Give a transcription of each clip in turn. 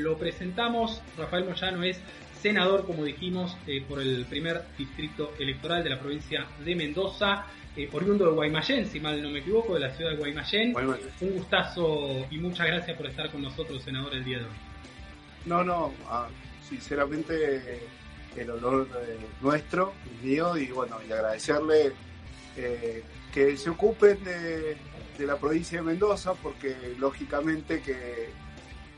lo presentamos. Rafael Moyano es senador, como dijimos, eh, por el primer distrito electoral de la provincia de Mendoza, eh, oriundo de Guaymallén, si mal no me equivoco, de la ciudad de Guaymallén. Un gustazo y muchas gracias por estar con nosotros, senador, el día de hoy. No, no, ah, sinceramente el honor nuestro, mío, y bueno, y agradecerle eh, que se ocupen de, la provincia de Mendoza, porque lógicamente que,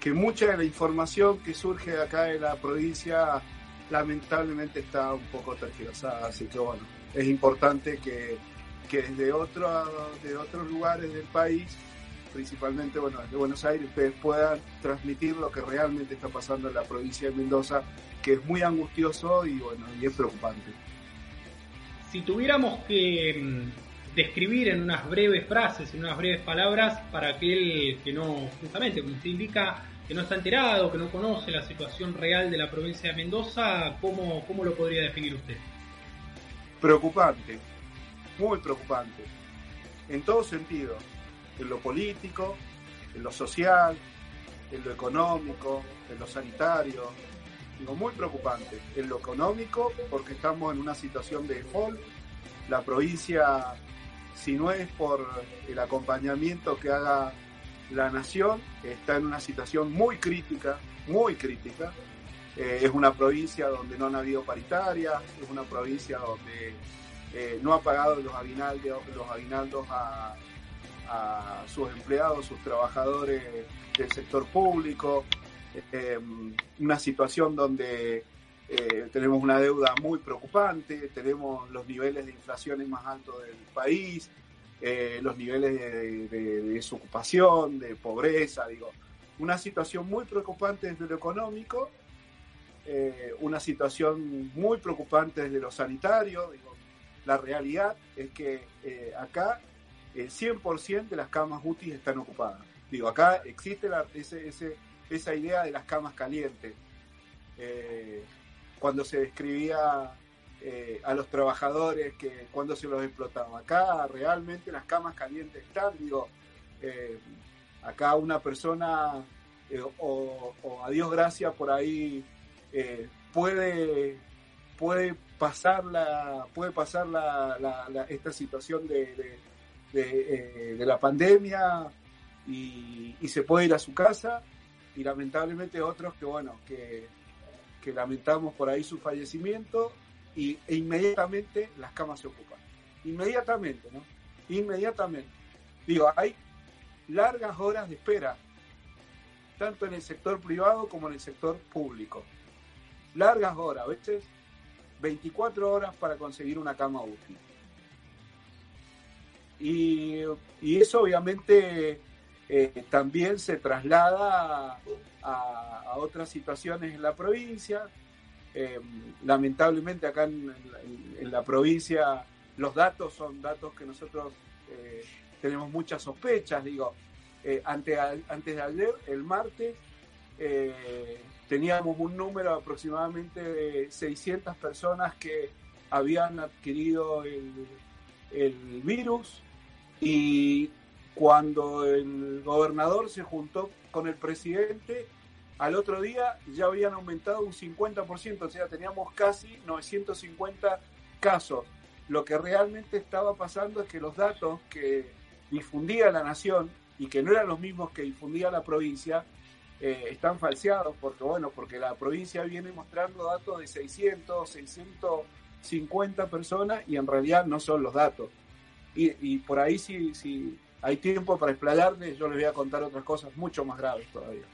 que mucha de la información que surge acá en la provincia lamentablemente está un poco tergiversada, así que bueno, es importante que, que desde otro, de otros lugares del país principalmente bueno, de Buenos Aires, ustedes puedan transmitir lo que realmente está pasando en la provincia de Mendoza, que es muy angustioso y bueno, y es preocupante. Si tuviéramos que mm, describir en unas breves frases, en unas breves palabras, para aquel que no, justamente como usted indica, que no está enterado, que no conoce la situación real de la provincia de Mendoza, ¿cómo, cómo lo podría definir usted? Preocupante, muy preocupante, en todo sentido en lo político, en lo social, en lo económico, en lo sanitario. Digo, muy preocupante. En lo económico, porque estamos en una situación de default. La provincia, si no es por el acompañamiento que haga la nación, está en una situación muy crítica, muy crítica. Eh, es una provincia donde no han habido paritarias, es una provincia donde eh, no ha pagado los aguinaldos, los aguinaldos a, sus empleados, sus trabajadores del sector público, eh, una situación donde tenemos una deuda muy preocupante, tenemos los niveles de inflación más altos del país, eh, los niveles de, desocupación, de pobreza, digo, una situación muy preocupante desde lo económico, una situación muy preocupante desde lo sanitario, digo, la realidad es que acá el 100% de las camas UTI están ocupadas. Digo, acá existe esa idea de las camas calientes. Eh, cuando se describía eh, a los trabajadores que cuando se los explotaba. Acá realmente las camas calientes están, digo, eh, acá una persona o, a Dios gracias por ahí puede puede pasar la puede pasar esta situación de eh, de, la pandemia y, se puede ir a su casa y lamentablemente otros que bueno que, lamentamos por ahí su fallecimiento y, e inmediatamente las camas se ocupan. Inmediatamente no inmediatamente. Digo hay largas horas de espera tanto en el sector privado como en el sector público. Largas horas a veces 24 horas para conseguir una cama útil. Y, eso obviamente eh, también se traslada a, otras situaciones en la provincia. Eh, lamentablemente acá en, la provincia los datos son datos que nosotros eh, tenemos muchas sospechas. Digo, antes, antes de ayer, el martes, teníamos un número aproximadamente de 600 personas que habían adquirido el, el virus y cuando el gobernador se juntó con el presidente, al otro día ya habían aumentado un 50%, o sea, teníamos casi 950 casos. Lo que realmente estaba pasando es que los datos que difundía la nación y que no eran los mismos que difundía la provincia, eh, están falseados, porque bueno, porque la provincia viene mostrando datos de 600, 650 personas y en realidad no son los datos. Y, por ahí si, si hay tiempo para explayarme, yo les voy a contar otras cosas mucho más graves todavía.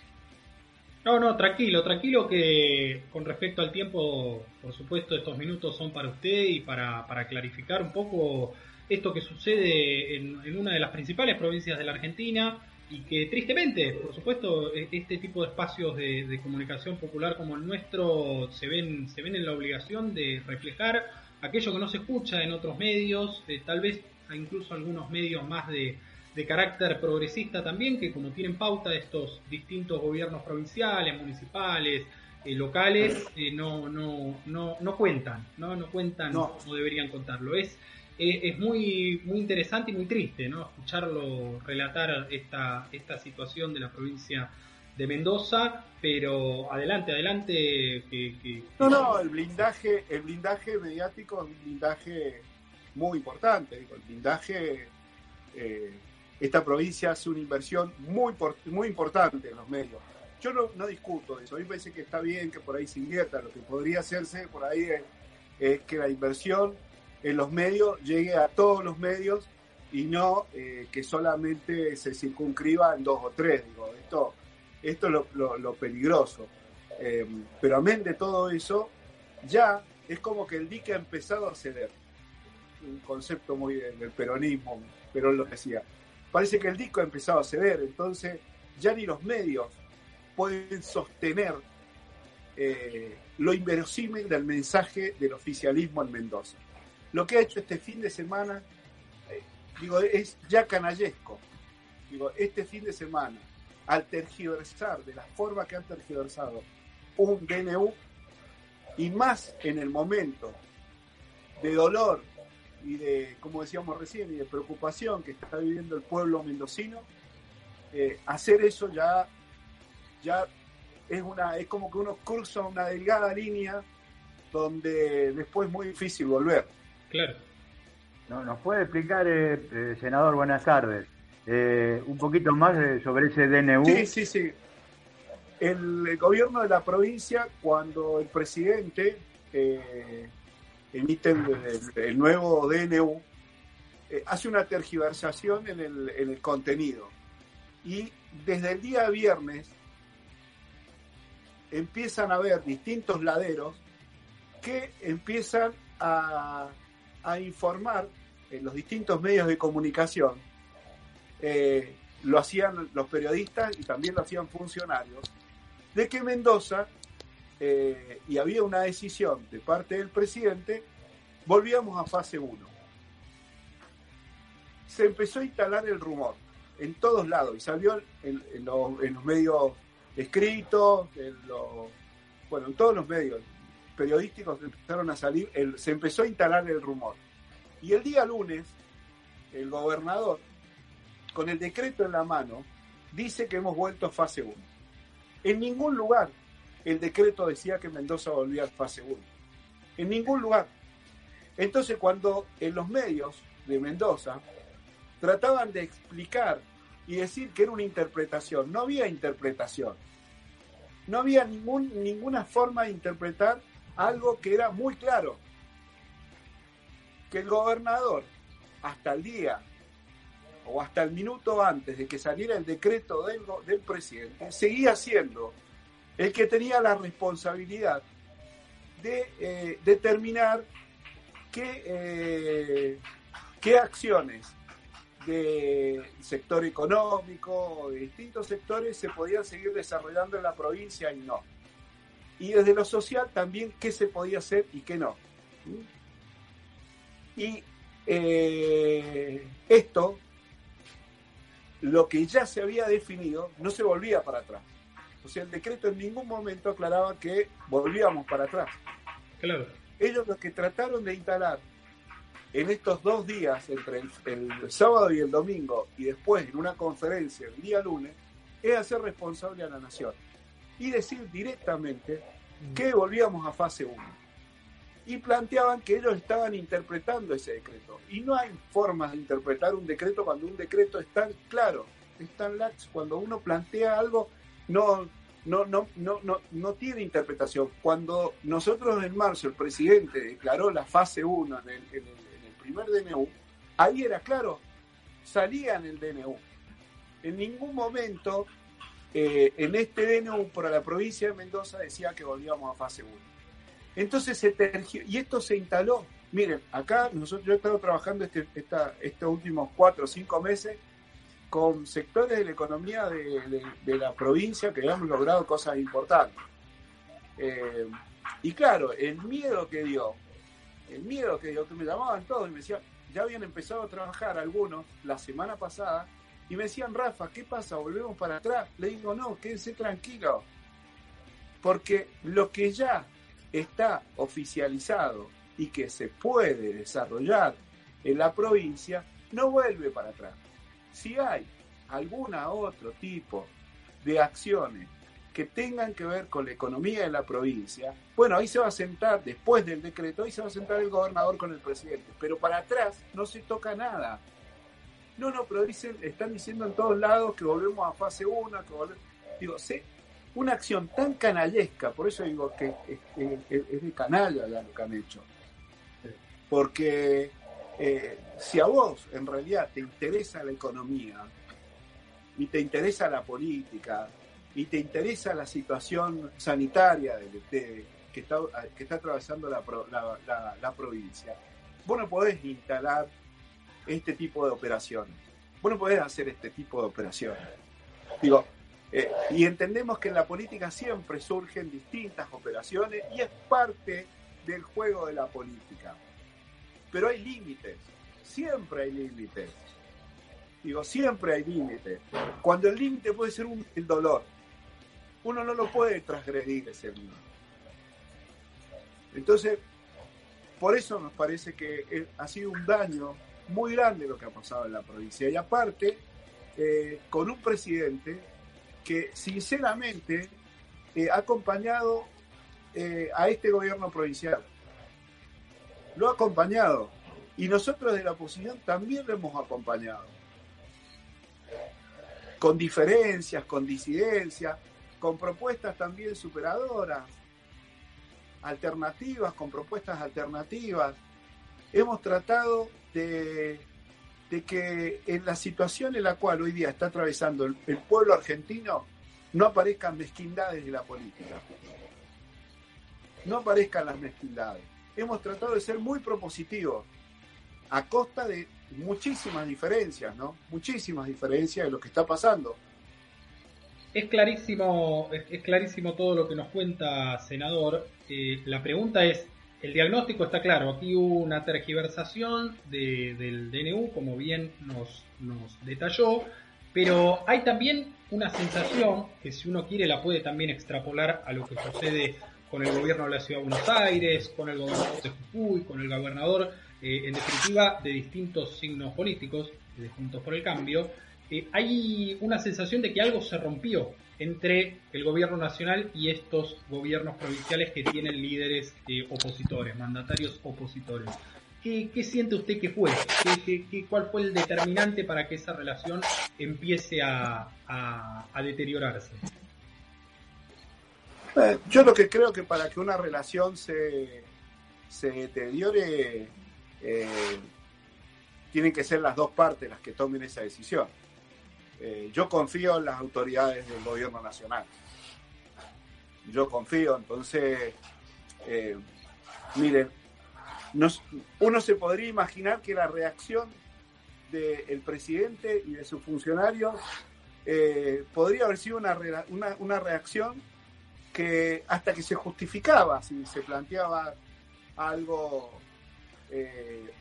No, no, tranquilo, tranquilo que con respecto al tiempo, por supuesto, estos minutos son para usted y para, para clarificar un poco esto que sucede en, una de las principales provincias de la Argentina y que tristemente, por supuesto, e, este tipo de espacios de, comunicación popular como el nuestro se ven, se ven en la obligación de reflejar aquello que no se escucha en otros medios, eh, tal vez incluso algunos medios más de, carácter progresista también, que como tienen pauta de estos distintos gobiernos provinciales, municipales, eh, locales, eh, no, no, no, no cuentan, no, no cuentan no. como deberían contarlo. Es, eh, es muy, muy interesante y muy triste ¿no? escucharlo relatar esta, esta situación de la provincia de Mendoza, pero adelante, adelante. Que, no, no, el blindaje, el blindaje mediático es un blindaje muy importante. el blindaje, eh, esta provincia hace una inversión muy, muy importante en los medios. Yo no, discuto eso, a mí me parece que está bien que por ahí se invierta, lo que podría hacerse por ahí es, que la inversión en los medios llegue a todos los medios y no eh, que solamente se circunscriba en dos o tres. Digo, esto, esto es lo, peligroso. Eh, pero amén de todo eso, ya es como que el dique ha empezado a ceder. Un concepto muy del peronismo, pero lo decía. Parece que el disco ha empezado a ceder, entonces ya ni los medios pueden sostener eh, lo inverosímil del mensaje del oficialismo en Mendoza. Lo que ha hecho este fin de semana, eh, digo, es ya canallesco. Digo, este fin de semana, al tergiversar de la forma que han tergiversado un DNU, y más en el momento de dolor y de, como decíamos recién, y de preocupación que está viviendo el pueblo mendocino, eh, hacer eso ya ya es, una, es como que uno cruza una delgada línea donde después es muy difícil volver. Claro. No, ¿Nos puede explicar, eh, eh, senador, buenas tardes, eh, un poquito más sobre ese DNU? Sí, sí, sí. El, gobierno de la provincia, cuando el presidente emite el, nuevo DNU, hace una tergiversación en el, en el contenido. Y desde el día viernes empiezan a haber distintos laderos que empiezan a, informar en los distintos medios de comunicación. Eh, lo hacían los periodistas y también lo hacían funcionarios, de que Mendoza, eh, y había una decisión de parte del presidente, volvíamos a fase 1. Se empezó a instalar el rumor en todos lados y salió en los medios escritos, en bueno, en todos los medios periodísticos empezaron a salir, se empezó a instalar el rumor. Y el día lunes, el gobernador, con el decreto en la mano, dice que hemos vuelto a fase 1. En ningún lugar el decreto decía que Mendoza volvía a fase 1. En ningún lugar. Entonces, cuando en los medios de Mendoza trataban de explicar y decir que era una interpretación, no había interpretación no había ningún, ninguna forma de interpretar algo que era muy claro. Que el gobernador, hasta el día o hasta el minuto antes de que saliera el decreto del, del presidente, seguía siendo el que tenía la responsabilidad de eh, determinar qué, eh, qué acciones del sector económico, de distintos sectores, se podían seguir desarrollando en la provincia y no. Y desde lo social también qué se podía hacer y qué no. Y eh, esto, lo que ya se había definido, no se volvía para atrás. O sea, el decreto en ningún momento aclaraba que volvíamos para atrás. Claro. Ellos lo que trataron de instalar en estos dos días, entre el, sábado y el domingo, y después en una conferencia el día lunes, es hacer responsable a la nación y decir directamente que volvíamos a fase 1. Y planteaban que ellos estaban interpretando ese decreto. Y no hay formas de interpretar un decreto cuando un decreto es tan claro, es tan lax. Cuando uno plantea algo, no, no, no, no, no, no tiene interpretación. Cuando nosotros en marzo el presidente declaró la fase 1 en el primer DNU, ahí era claro, salía en el DNU. En ningún momento eh, en este DNU para la provincia de Mendoza decía que volvíamos a fase 1. Entonces se y esto se instaló. Miren, acá nosotros yo he estado trabajando este, estos últimos cuatro o cinco meses con sectores de la economía de, la provincia que hemos logrado cosas importantes. Eh, y claro, el miedo que dio el miedo que, que me llamaban todos y me decían, ya habían empezado a trabajar algunos la semana pasada y me decían, Rafa, ¿qué pasa? ¿Volvemos para atrás? Le digo, no, quédense tranquilo, porque lo que ya está oficializado y que se puede desarrollar en la provincia no vuelve para atrás. Si hay alguna otro tipo de acciones que tengan que ver con la economía de la provincia, bueno, ahí se va a sentar, después del decreto, ahí se va a sentar el gobernador con el presidente. Pero para atrás no se toca nada. No, no, pero dicen, están diciendo en todos lados que volvemos a fase 1, que volvemos... Digo, sí, una acción tan canallesca, por eso digo que es, de canalla lo que han hecho. Porque eh, si a vos en realidad te interesa la economía y te interesa la política y te interesa la situación sanitaria que, está, que está atravesando la, la, provincia, vos no podés instalar este tipo de operaciones. Vos no podés hacer este tipo de operaciones. Digo, eh, y entendemos que en la política siempre surgen distintas operaciones y es parte del juego de la política. Pero hay límites, siempre hay límites. Digo, siempre hay límites. Cuando el límite puede ser el dolor, uno no lo puede transgredir ese límite. Entonces, por eso nos parece que eh, ha sido un daño muy grande lo que ha pasado en la provincia. Y aparte, eh, con un presidente que sinceramente eh, ha acompañado a este gobierno provincial. Lo ha acompañado. Y nosotros de la oposición también lo hemos acompañado. Con diferencias, con disidencias, con propuestas también superadoras, alternativas, con propuestas alternativas. Hemos tratado de que en la situación en la cual hoy día está atravesando el, pueblo argentino no aparezcan mezquindades de la política. No aparezcan las mezquindades. Hemos tratado de ser muy propositivos a costa de muchísimas diferencias, ¿no? Muchísimas diferencias de lo que está pasando. Es clarísimo, es, clarísimo todo lo que nos cuenta, senador. Eh, la pregunta es, el diagnóstico está claro, aquí hubo una tergiversación del DNU, como bien nos, nos detalló, pero hay también una sensación que si uno quiere la puede también extrapolar a lo que sucede con el gobierno de la Ciudad de Buenos Aires, con el gobernador de Jujuy, con el gobernador, eh, en definitiva, de distintos signos políticos, de Juntos por el Cambio, eh, hay una sensación de que algo se rompió entre el gobierno nacional y estos gobiernos provinciales que tienen líderes eh, opositores, mandatarios opositores. ¿Qué, siente usted que fue? ¿Qué, cuál fue el determinante para que esa relación empiece a, deteriorarse? Eh, yo lo que creo que para que una relación se, se deteriore, eh, tienen que ser las dos partes las que tomen esa decisión. Eh, yo confío en las autoridades del gobierno nacional. Yo confío, entonces, miren, uno se podría imaginar que la reacción del presidente y de sus funcionarios podría haber sido una, una, reacción que hasta que se justificaba, si se planteaba algo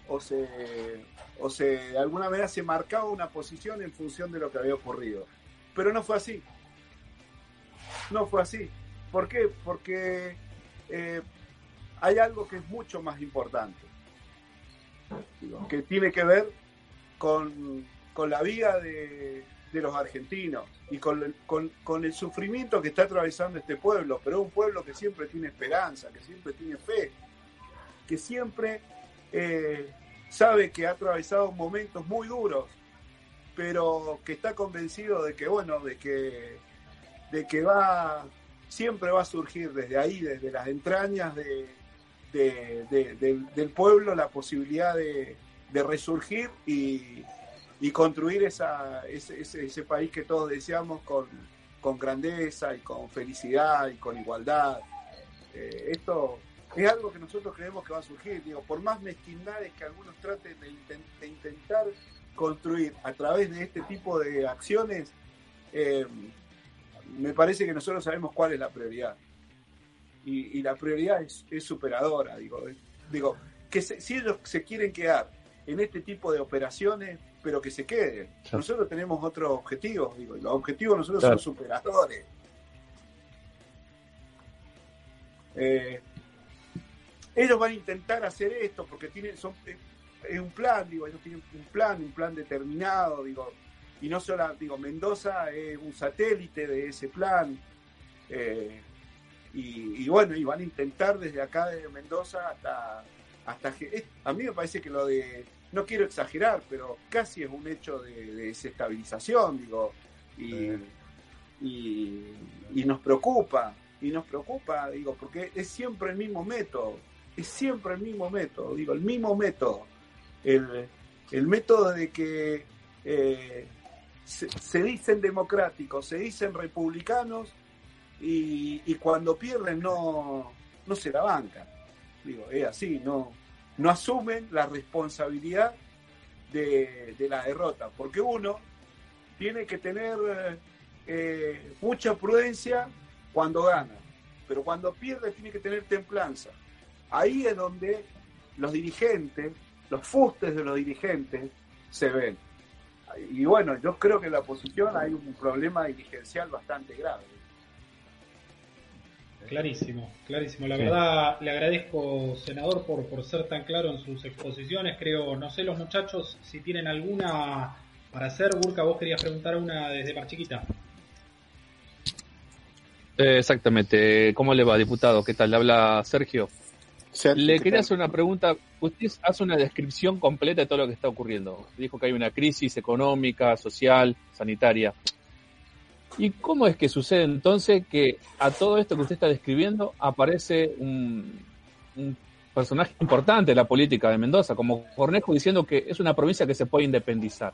o se o se de alguna manera se marcaba una posición en función de lo que había ocurrido. Pero no fue así. No fue así. ¿Por qué? Porque eh, hay algo que es mucho más importante, que tiene que ver con, la vida de, los argentinos y con, con, el sufrimiento que está atravesando este pueblo, pero un pueblo que siempre tiene esperanza, que siempre tiene fe, que siempre eh, sabe que ha atravesado momentos muy duros, pero que está convencido de que, bueno, de que, de que va, siempre va a surgir desde ahí, desde las entrañas de, del, pueblo, la posibilidad de, resurgir y, construir esa, ese, ese, país que todos deseamos con, con, grandeza y con felicidad y con igualdad. Eh, esto es algo que nosotros creemos que va a surgir. Digo, por más mezquindades que algunos traten de, intentar construir a través de este tipo de acciones, eh, me parece que nosotros sabemos cuál es la prioridad. Y, la prioridad es, superadora. Digo, digo que si ellos se quieren quedar en este tipo de operaciones, pero que se queden. Nosotros tenemos otros objetivos. Digo, los objetivos nosotros son superadores. Eh, ellos van a intentar hacer esto porque tienen, son, es un plan, digo, ellos tienen un plan, un plan determinado, digo, y no solo, digo, Mendoza es un satélite de ese plan. Eh, y, bueno, y van a intentar desde acá, desde Mendoza hasta, hasta... A mí me parece que lo de, no quiero exagerar, pero casi es un hecho de, desestabilización, digo, y, y, nos preocupa, y nos preocupa, digo, porque es siempre el mismo método, es siempre el mismo método, digo, el mismo método, el, el método de que eh, se, dicen democráticos, se dicen republicanos y, cuando pierden no, no se la bancan. Digo, es así, no, no asumen la responsabilidad de, la derrota, porque uno tiene que tener eh, mucha prudencia cuando gana, pero cuando pierde tiene que tener templanza. Ahí es donde los dirigentes, los fustes de los dirigentes se ven y bueno, yo creo que en la oposición hay un problema dirigencial bastante grave. Clarísimo, clarísimo. La verdad, le agradezco, senador, por, por ser tan claro en sus exposiciones. Creo, no sé, los muchachos, si tienen alguna para hacer. Burka, vos querías preguntar una desde más chiquita. Eh, exactamente. ¿Cómo le va, diputado? ¿Qué tal? Le habla Sergio. Le quería hacer una pregunta. Usted hace una descripción completa de todo lo que está ocurriendo. Dijo que hay una crisis económica, social, sanitaria. ¿Y cómo es que sucede entonces que a todo esto que usted está describiendo aparece un, personaje importante de la política de Mendoza, como Cornejo, diciendo que es una provincia que se puede independizar?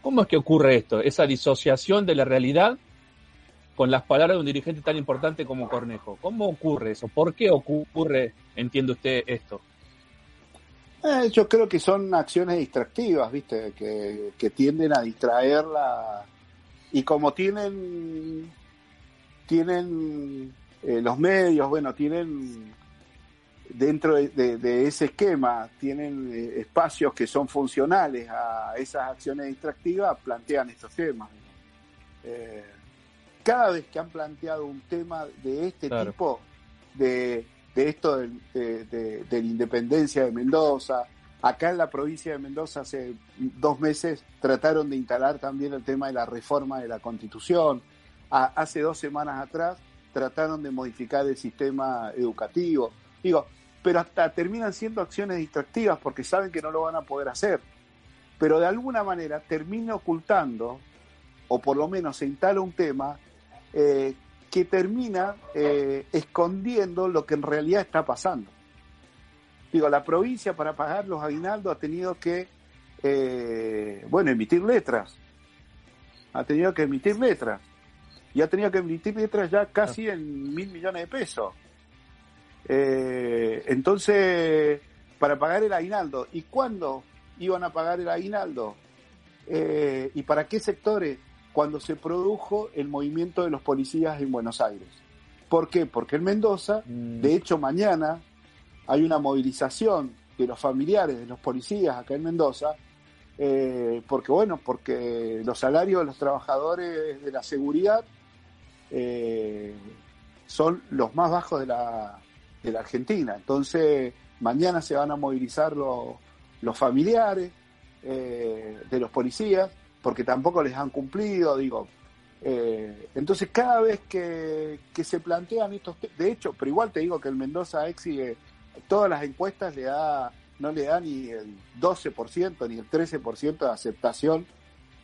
¿Cómo es que ocurre esto? Esa disociación de la realidad con las palabras de un dirigente tan importante como Cornejo. ¿Cómo ocurre eso? ¿Por qué ocurre, entiende usted, esto? Eh, yo creo que son acciones distractivas, ¿viste? Que, tienden a distraerla. Y como tienen, tienen eh, los medios, bueno, tienen dentro de, ese esquema, tienen eh, espacios que son funcionales a esas acciones distractivas, plantean estos temas. Cada vez que han planteado un tema de este tipo, de, esto de, la independencia de Mendoza, acá en la provincia de Mendoza hace dos meses trataron de instalar también el tema de la reforma de la constitución, hace dos semanas atrás trataron de modificar el sistema educativo, digo, pero hasta terminan siendo acciones distractivas porque saben que no lo van a poder hacer, pero de alguna manera termina ocultando, o por lo menos se instala un tema eh, que termina eh, escondiendo lo que en realidad está pasando. Digo, la provincia para pagar los aguinaldos ha tenido que, eh, bueno, emitir letras. Ha tenido que emitir letras. Y ha tenido que emitir letras ya casi en mil millones de pesos. entonces, para pagar el aguinaldo. ¿Y cuándo iban a pagar el aguinaldo? ¿Y para qué sectores? cuando se produjo el movimiento de los policías en Buenos Aires. ¿Por qué? Porque en Mendoza, mm. de hecho mañana, hay una movilización de los familiares de los policías acá en Mendoza, eh, porque bueno, porque los salarios de los trabajadores de la seguridad eh, son los más bajos de la, Argentina. Entonces, mañana se van a movilizar los familiares eh, de los policías porque tampoco les han cumplido, digo. Entonces, cada vez que, se plantean estos, de hecho, pero igual te digo que el Mendoza exige, todas las encuestas le da, no le da ni el 12% ni el 13% de aceptación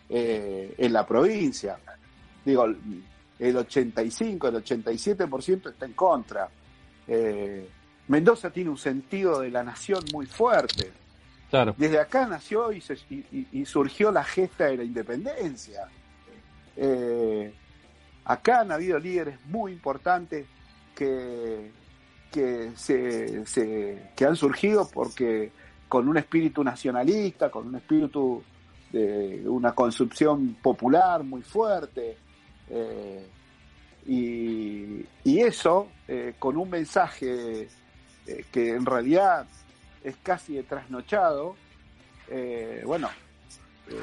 eh, en la provincia. Digo, el 85, el 87% está en contra. Eh, Mendoza tiene un sentido de la nación muy fuerte. Desde acá nació y, surgió la gesta de la independencia. Eh, acá han habido líderes muy importantes que, que, se, que han surgido porque con un espíritu nacionalista, con un espíritu de una construcción popular muy fuerte. Eh, y, eso eh, con un mensaje que en realidad es casi trasnochado, eh, bueno, eh,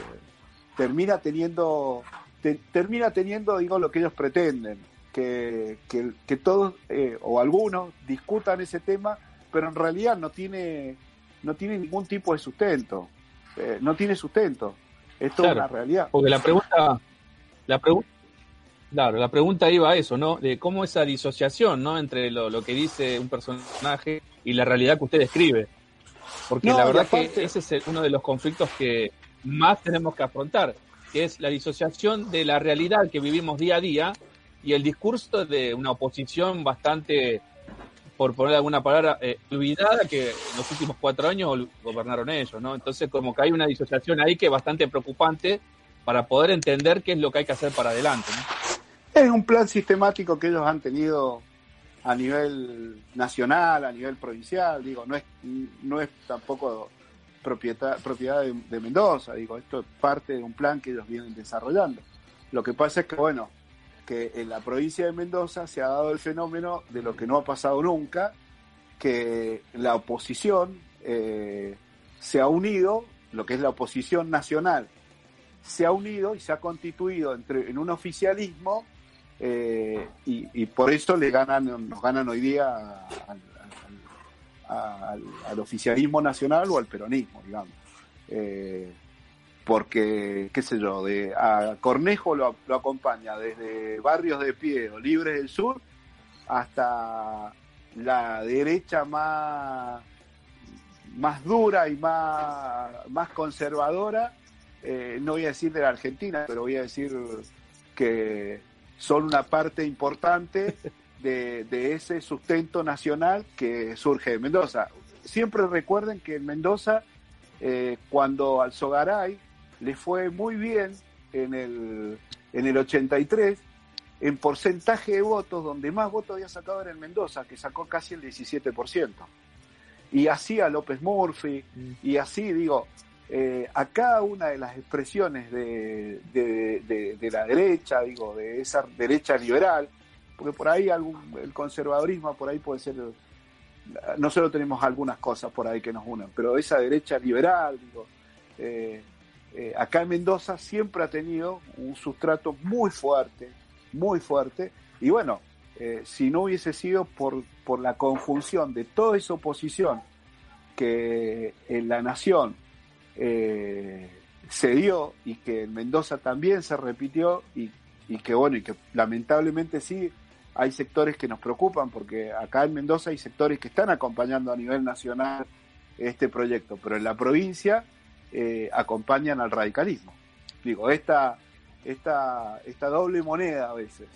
termina teniendo, termina teniendo, digo, lo que ellos pretenden, que, que, todos eh, o algunos discutan ese tema, pero en realidad no tiene, no tiene ningún tipo de sustento, no tiene sustento. Es una realidad. Porque la pregunta, la pregunta, claro, la pregunta iba a eso, ¿no? De cómo esa disociación, ¿no? Entre lo, que dice un personaje y la realidad que usted describe. Porque la verdad que ese es uno de los conflictos que más tenemos que afrontar, que es la disociación de la realidad que vivimos día a día y el discurso de una oposición bastante por poner alguna palabra, eh, olvidada que en los últimos cuatro años gobernaron ellos, ¿no? Entonces como que hay una disociación ahí que es bastante preocupante para poder entender qué es lo que hay que hacer para adelante. Es un plan sistemático que ellos han tenido a nivel nacional, a nivel provincial, digo, no es, no es tampoco propiedad, propiedad de Mendoza, digo, esto es parte de un plan que ellos vienen desarrollando. Lo que pasa es que, bueno, que en la provincia de Mendoza se ha dado el fenómeno de lo que no ha pasado nunca, que la oposición eh, se ha unido, lo que es la oposición nacional, se ha unido y se ha constituido entre, en un oficialismo eh, y, por eso le ganan, nos ganan hoy día al, oficialismo nacional o al peronismo, digamos. Eh, porque, qué sé yo, de, a Cornejo lo, acompaña desde barrios de pie o libres del sur hasta la derecha más, más dura y más, más conservadora, eh, no voy a decir de la Argentina, pero voy a decir que son una parte importante de, de ese sustento nacional que surge de Mendoza. Siempre recuerden que en Mendoza, eh, cuando Alzogaray le fue muy bien en el, en el 83 en porcentaje de votos, donde más votos había sacado era en Mendoza, que sacó casi el 17%. Y así a López Murphy, mm. y así, digo, eh, a cada una de las expresiones de, de, la derecha, digo, de esa derecha liberal, porque por ahí algún, el conservadurismo por ahí puede ser, nosotros tenemos algunas cosas por ahí que nos unen, pero esa derecha liberal, digo, eh, eh, acá en Mendoza siempre ha tenido un sustrato muy fuerte, muy fuerte, y bueno, eh, si no hubiese sido por, por la conjunción de toda esa oposición que en la nación eh, se dio y que en Mendoza también se repitió y, y que bueno, y que lamentablemente sí hay sectores que nos preocupan porque acá en Mendoza hay sectores que están acompañando a nivel nacional este proyecto, pero en la provincia eh, acompañan al radicalismo. Digo, esta, esta, esta doble moneda a veces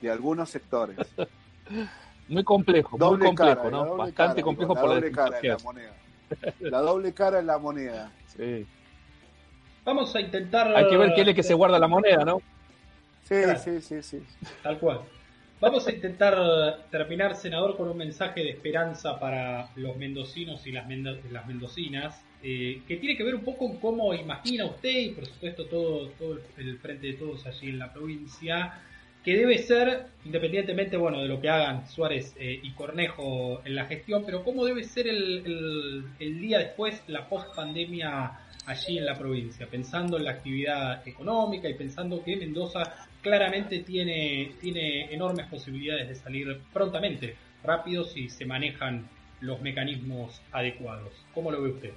de algunos sectores. Muy complejo, muy complejo, ¿no? Bastante complejo la doble cara en la moneda. La doble cara en la moneda. Sí. Vamos a intentar. Hay que ver quién es que se guarda la moneda, ¿no? Sí, sí, sí, sí. Tal cual. Vamos a intentar terminar, senador, con un mensaje de esperanza para los mendocinos y las, las mendocinas. Eh, que tiene que ver un poco con cómo imagina usted y por supuesto todo, todo el frente de todos allí en la provincia, que debe ser, independientemente bueno, de lo que hagan Suárez eh, y Cornejo en la gestión, pero cómo debe ser el, el, día después, la post pandemia allí en la provincia, pensando en la actividad económica y pensando que Mendoza claramente tiene, tiene enormes posibilidades de salir prontamente, rápido si se manejan los mecanismos adecuados. ¿Cómo lo ve usted?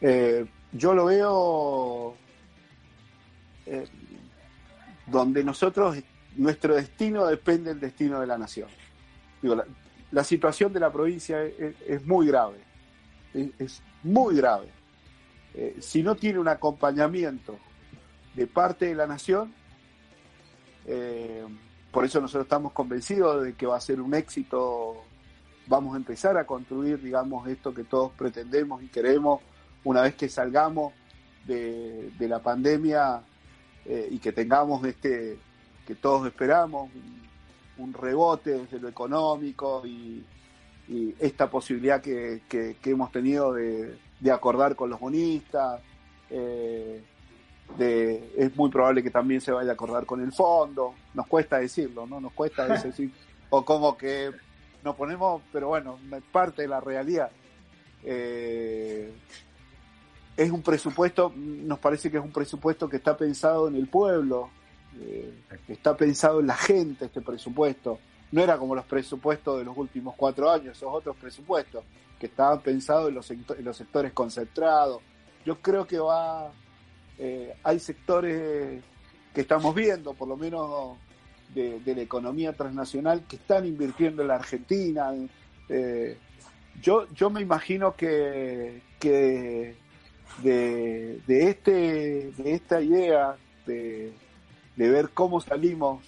Eh, yo lo veo eh, donde nosotros, nuestro destino depende del destino de la nación. La, situación de la provincia es, muy grave, es, muy grave. Eh, si no tiene un acompañamiento de parte de la nación, por eso nosotros estamos convencidos de que va a ser un éxito, vamos a empezar a construir, digamos, esto que todos pretendemos y queremos una vez que salgamos de, la pandemia eh, y que tengamos este que todos esperamos un, rebote desde lo económico y, esta posibilidad que, hemos tenido de, acordar con los bonistas eh, es muy probable que también se vaya a acordar con el fondo. Nos cuesta decirlo no nos cuesta decir o como que nos ponemos pero bueno parte de la realidad. Eh, es un presupuesto, nos parece que es un presupuesto que está pensado en el pueblo, eh, está pensado en la gente este presupuesto. No era como los presupuestos de los últimos cuatro años, esos otros presupuestos que estaban pensados en los, en los sectores concentrados, yo creo que va, eh, hay sectores que estamos viendo, por lo menos de, la economía transnacional, que están invirtiendo en la Argentina. Eh, yo, yo me imagino que, que de, este, de esta idea de, ver cómo salimos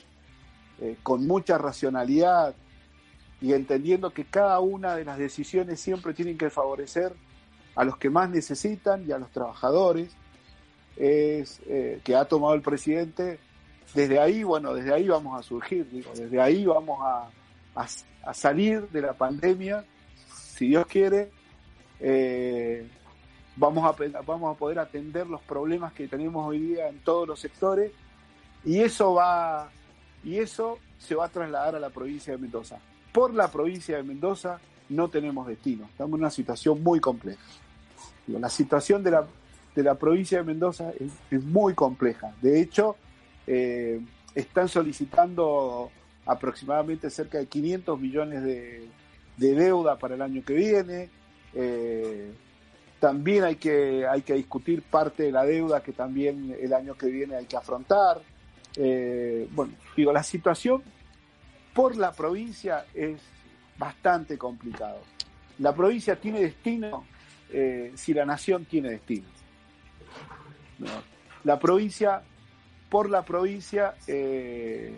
eh, con mucha racionalidad y entendiendo que cada una de las decisiones siempre tienen que favorecer a los que más necesitan y a los trabajadores, es, eh, que ha tomado el presidente, desde ahí, bueno, desde ahí vamos a surgir, digo, desde ahí vamos a, a, salir de la pandemia, si Dios quiere, eh, vamos, a, vamos a poder atender los problemas que tenemos hoy día en todos los sectores y eso va y eso se va a trasladar a la provincia de Mendoza. Por la provincia de Mendoza no tenemos destino, estamos en una situación muy compleja. la situación de la, de la provincia de Mendoza es, muy compleja. De hecho, eh, están solicitando aproximadamente cerca de 500 millones de, deuda para el año que viene. Eh, también hay que, hay que discutir parte de la deuda que también el año que viene hay que afrontar. Eh, bueno, digo, la situación por la provincia es bastante complicado. La provincia tiene destino si la nación tiene destino. La provincia, por la provincia, eh,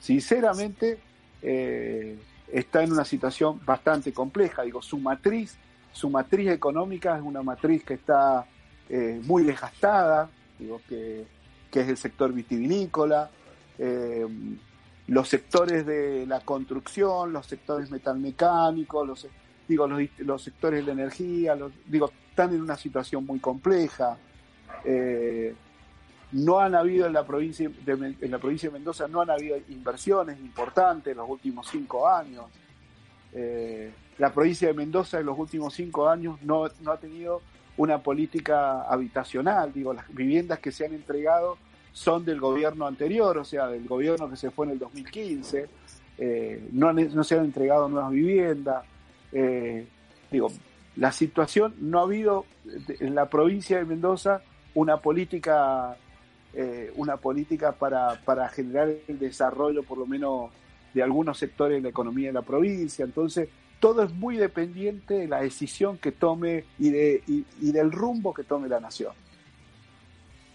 sinceramente, eh, está en una situación bastante compleja. Digo, su matriz, su matriz económica es una matriz que está eh, muy desgastada, digo, que, es el sector vitivinícola, los sectores de la construcción, los sectores metalmecánicos, los, digo, los, sectores de la energía, los, digo, están en una situación muy compleja. Eh, no han habido en la provincia de, en la provincia de Mendoza no han habido inversiones importantes en los últimos cinco años. Eh, la provincia de Mendoza en los últimos cinco años no, ha tenido una política habitacional. Digo, las viviendas que se han entregado son del gobierno anterior, o sea, del gobierno que se fue en el 2015. Eh, no, no, se han entregado nuevas viviendas. digo, la situación no ha habido en la provincia de Mendoza una política, eh, una política para, para generar el desarrollo, por lo menos, de algunos sectores de la economía de la provincia. Entonces, todo es muy dependiente de la decisión que tome y, de, y, del rumbo que tome la nación.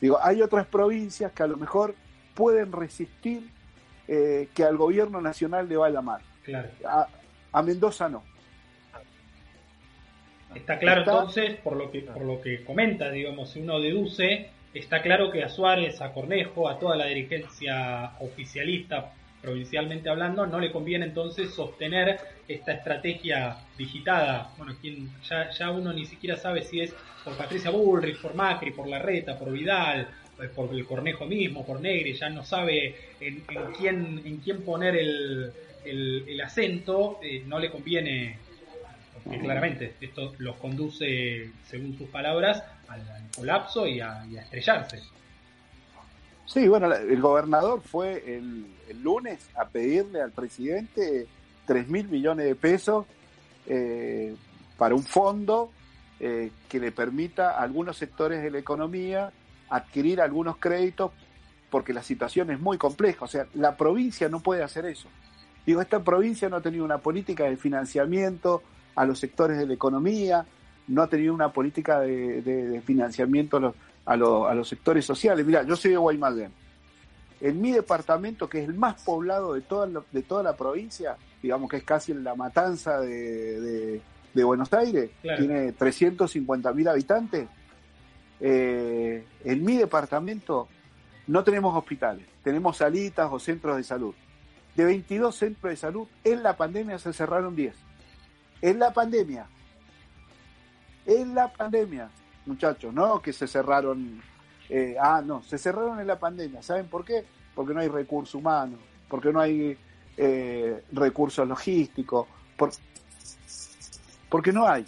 Digo, hay otras provincias que a lo mejor pueden resistir eh, que al gobierno nacional le vaya mal. Claro. A, Mendoza no. Está claro entonces, por lo que por lo que comenta, digamos, si uno deduce, está claro que a Suárez, a Cornejo, a toda la dirigencia oficialista, provincialmente hablando, no le conviene entonces sostener esta estrategia digitada. Bueno, quien ya, ya uno ni siquiera sabe si es por Patricia Bullrich, por Macri, por Larreta, por Vidal, por el Cornejo mismo, por Negri, ya no sabe en, quién en quién poner el, acento, eh, no le conviene que claramente esto los conduce, según sus palabras, al, colapso y a, estrellarse. Sí, bueno, el gobernador fue el, lunes a pedirle al presidente 3 mil millones de pesos eh, para un fondo eh, que le permita a algunos sectores de la economía adquirir algunos créditos porque la situación es muy compleja. O sea, la provincia no puede hacer eso. Digo, esta provincia no ha tenido una política de financiamiento a los sectores de la economía, no ha tenido una política de, financiamiento a los, sectores sociales. Mira, yo soy de Guaymallén. En mi departamento, que es el más poblado de toda la, de toda la provincia, digamos que es casi la matanza de, Buenos Aires, tiene 350 mil habitantes. Eh, en mi departamento no tenemos hospitales, tenemos salitas o centros de salud. De 22 centros de salud, en la pandemia se cerraron 10. En la pandemia. En la pandemia, muchachos, no que se cerraron. Eh, ah, no, se cerraron en la pandemia. ¿Saben por qué? Porque no hay recursos humanos, porque no hay eh, recursos logísticos, porque no hay.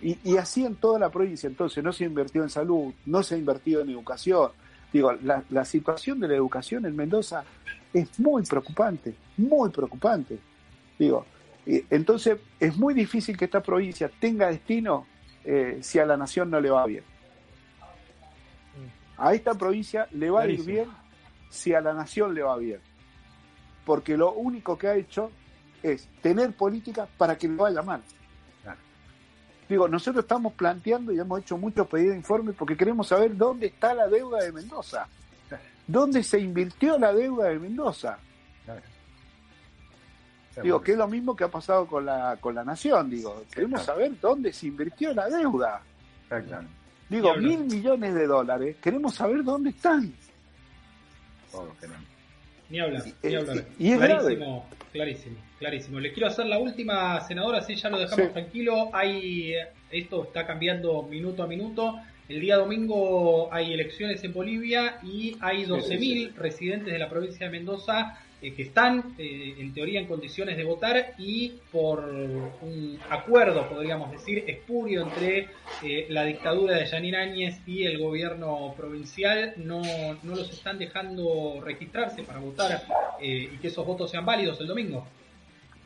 Y, así en toda la provincia. Entonces, no se ha invertido en salud, no se ha invertido en educación. Digo, la, la situación de la educación en Mendoza es muy preocupante, muy preocupante. Digo, entonces, es muy difícil que esta provincia tenga destino eh, si a la nación no le va bien. A esta provincia le va a ir bien si a la nación le va bien. Porque lo único que ha hecho es tener política para que le vaya mal. Digo, nosotros estamos planteando y hemos hecho muchos pedidos de informes porque queremos saber dónde está la deuda de Mendoza. ¿Dónde se invirtió la deuda de Mendoza? Digo, que es lo mismo que ha pasado con la, con la nación, digo, queremos saber dónde se invirtió la deuda. Digo, mil millones de dólares, queremos saber dónde están. Ni hablar, ni hablar. Y, clarísimo, clarísimo, clarísimo. Le quiero hacer la última, senadora, así ya lo dejamos tranquilo. Hay, esto está cambiando minuto a minuto. El día domingo hay elecciones en Bolivia y hay 12.000 residentes de la provincia de Mendoza eh, que están eh, en teoría en condiciones de votar y por un acuerdo, podríamos decir, espurio entre eh, la dictadura de Yanin Áñez y el gobierno provincial, no, no los están dejando registrarse para votar y que esos votos sean válidos el domingo.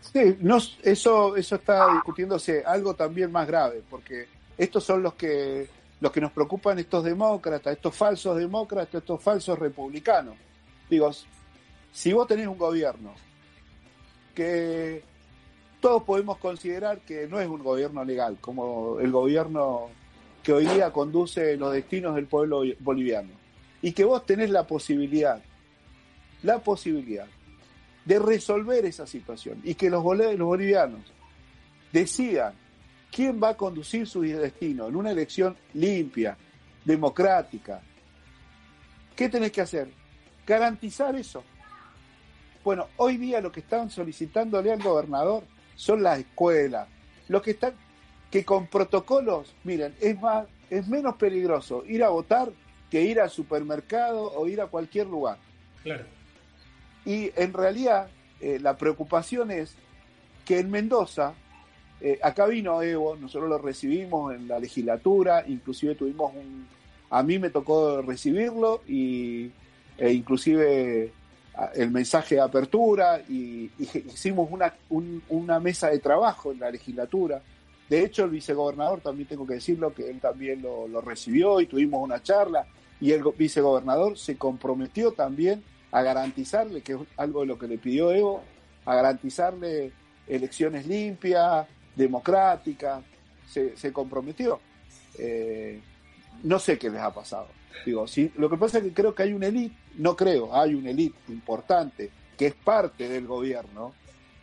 Sí, no, eso, eso está discutiéndose algo también más grave, porque estos son los que, los que nos preocupan, estos demócratas, estos falsos demócratas, estos falsos republicanos. Digo, si vos tenés un gobierno que todos podemos considerar que no es un gobierno legal, como el gobierno que hoy día conduce los destinos del pueblo boliviano, y que vos tenés la posibilidad, la posibilidad de resolver esa situación y que los, bolivianos decidan quién va a conducir su destino en una elección limpia, democrática, ¿qué tenés que hacer? Garantizar eso. Bueno, hoy día lo que están solicitándole al gobernador son las escuelas, lo que están que con protocolos, miren, es más es menos peligroso ir a votar que ir al supermercado o ir a cualquier lugar. Claro. Y en realidad eh, la preocupación es que en Mendoza, eh, acá vino Evo, nosotros lo recibimos en la legislatura, inclusive tuvimos un, a mí me tocó recibirlo y e inclusive el mensaje de apertura y, hicimos una, una mesa de trabajo en la legislatura. De hecho, el vicegobernador, también tengo que decirlo, que él también lo, recibió y tuvimos una charla y el vicegobernador se comprometió también a garantizarle, que es algo de lo que le pidió Evo, a garantizarle elecciones limpias, democráticas, se, comprometió. Eh, no sé qué les ha pasado. Digo, sí, lo que pasa es que creo que hay una élite, no creo, hay una élite importante que es parte del gobierno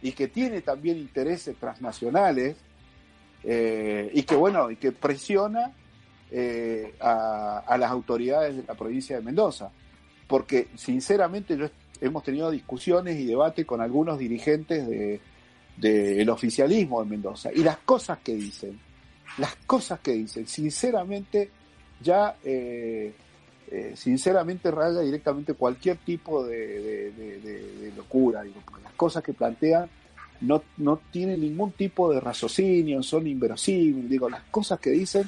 y que tiene también intereses transnacionales eh, y que bueno, y que presiona eh, a, las autoridades de la provincia de Mendoza. Porque sinceramente hemos tenido discusiones y debates con algunos dirigentes del de, oficialismo en Mendoza y las cosas que dicen, las cosas que dicen, sinceramente ya eh, eh, sinceramente raya directamente cualquier tipo de, locura, digo, porque las cosas que plantean no, no tienen ningún tipo de raciocinio, son inverosímiles, digo, las cosas que dicen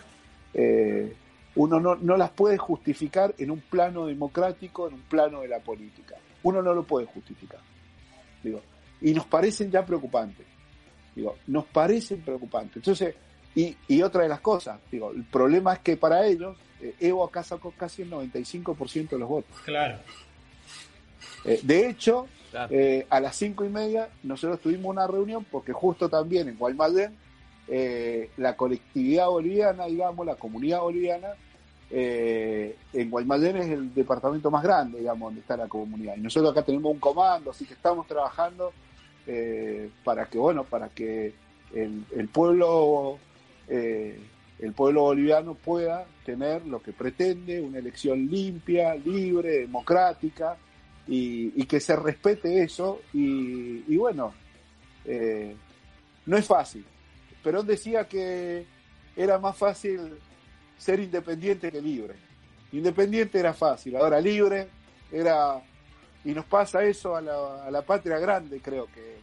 eh, uno no, no las puede justificar en un plano democrático, en un plano de la política. Uno no lo puede justificar. Digo, y nos parecen ya preocupantes. Digo, nos parecen preocupantes. Entonces, y, y otra de las cosas, digo, el problema es que para ellos Evo acá sacó casi el 95% de los votos. Claro. Eh, de hecho, eh, a las cinco y media nosotros tuvimos una reunión porque justo también en Guaymallén la colectividad boliviana, digamos, la comunidad boliviana, en Guaymallén es el departamento más grande, digamos, donde está la comunidad. Y nosotros acá tenemos un comando, así que estamos trabajando para que, bueno, para que el, el pueblo el pueblo boliviano pueda tener lo que pretende, una elección limpia, libre, democrática, y, que se respete eso. Y, bueno, eh, no es fácil. pero decía que era más fácil ser independiente que libre. Independiente era fácil, ahora libre era... Y nos pasa eso a la, patria grande, creo que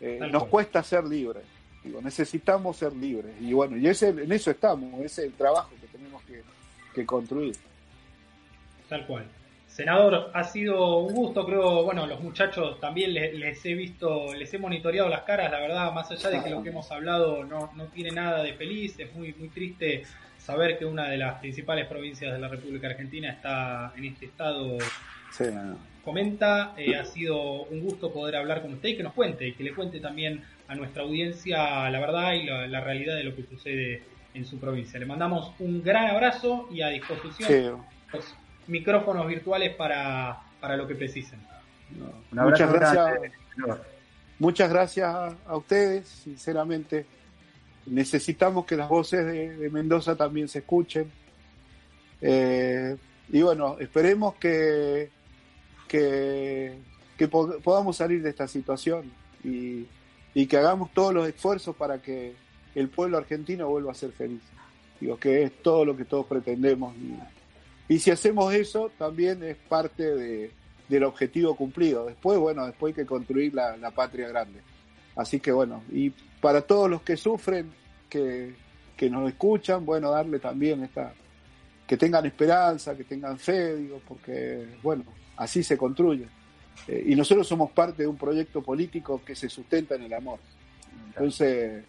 eh, nos cuesta ser libres necesitamos ser libres. Y bueno, y ese, en eso estamos, ese es el trabajo que tenemos que, construir. Tal cual. Senador, ha sido un gusto, creo, bueno, los muchachos también les, he visto, les he monitoreado las caras, la verdad, más allá de que lo que hemos hablado no, no tiene nada de feliz, es muy, muy triste saber que una de las principales provincias de la República Argentina está en este estado. Comenta, eh, ha sido un gusto poder hablar con usted y que nos cuente, y que le cuente también a nuestra audiencia la verdad y la, realidad de lo que sucede en su provincia. Le mandamos un gran abrazo y a disposición micrófonos virtuales para, para lo que precisen. muchas gracias. muchas gracias a, ustedes, sinceramente. Necesitamos que las voces de, Mendoza también se escuchen. Eh, y bueno, esperemos que, que, podamos salir de esta situación y, y, que hagamos todos los esfuerzos para que el pueblo argentino vuelva a ser feliz. Digo, que es todo lo que todos pretendemos. Y, y si hacemos eso, también es parte de, del objetivo cumplido. Después, bueno, después hay que construir la, patria grande. Así que bueno, y para todos los que sufren, que, que nos escuchan, bueno, darle también esta, que tengan esperanza, que tengan fe, digo, porque, bueno, así se construye. Eh, y nosotros somos parte de un proyecto político que se sustenta en el amor. Entonces,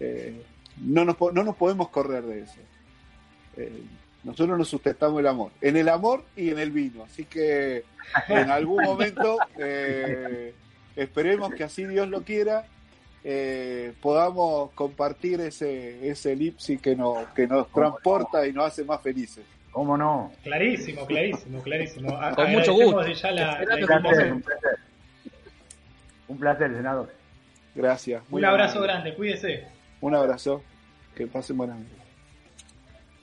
eh, no, nos, no nos podemos correr de eso. Eh, nosotros nos sustentamos el amor, en el amor y en el vino. Así que en algún momento, eh, esperemos que así Dios lo quiera, podamos compartir ese, ese elipsis que nos, que nos transporta y nos hace más felices. ¿Cómo no? Clarísimo, clarísimo, clarísimo. Con mucho gusto. un, placer, un, placer. senador. Gracias. un abrazo grande, cuídese. Un abrazo. Que pasen buenas noches.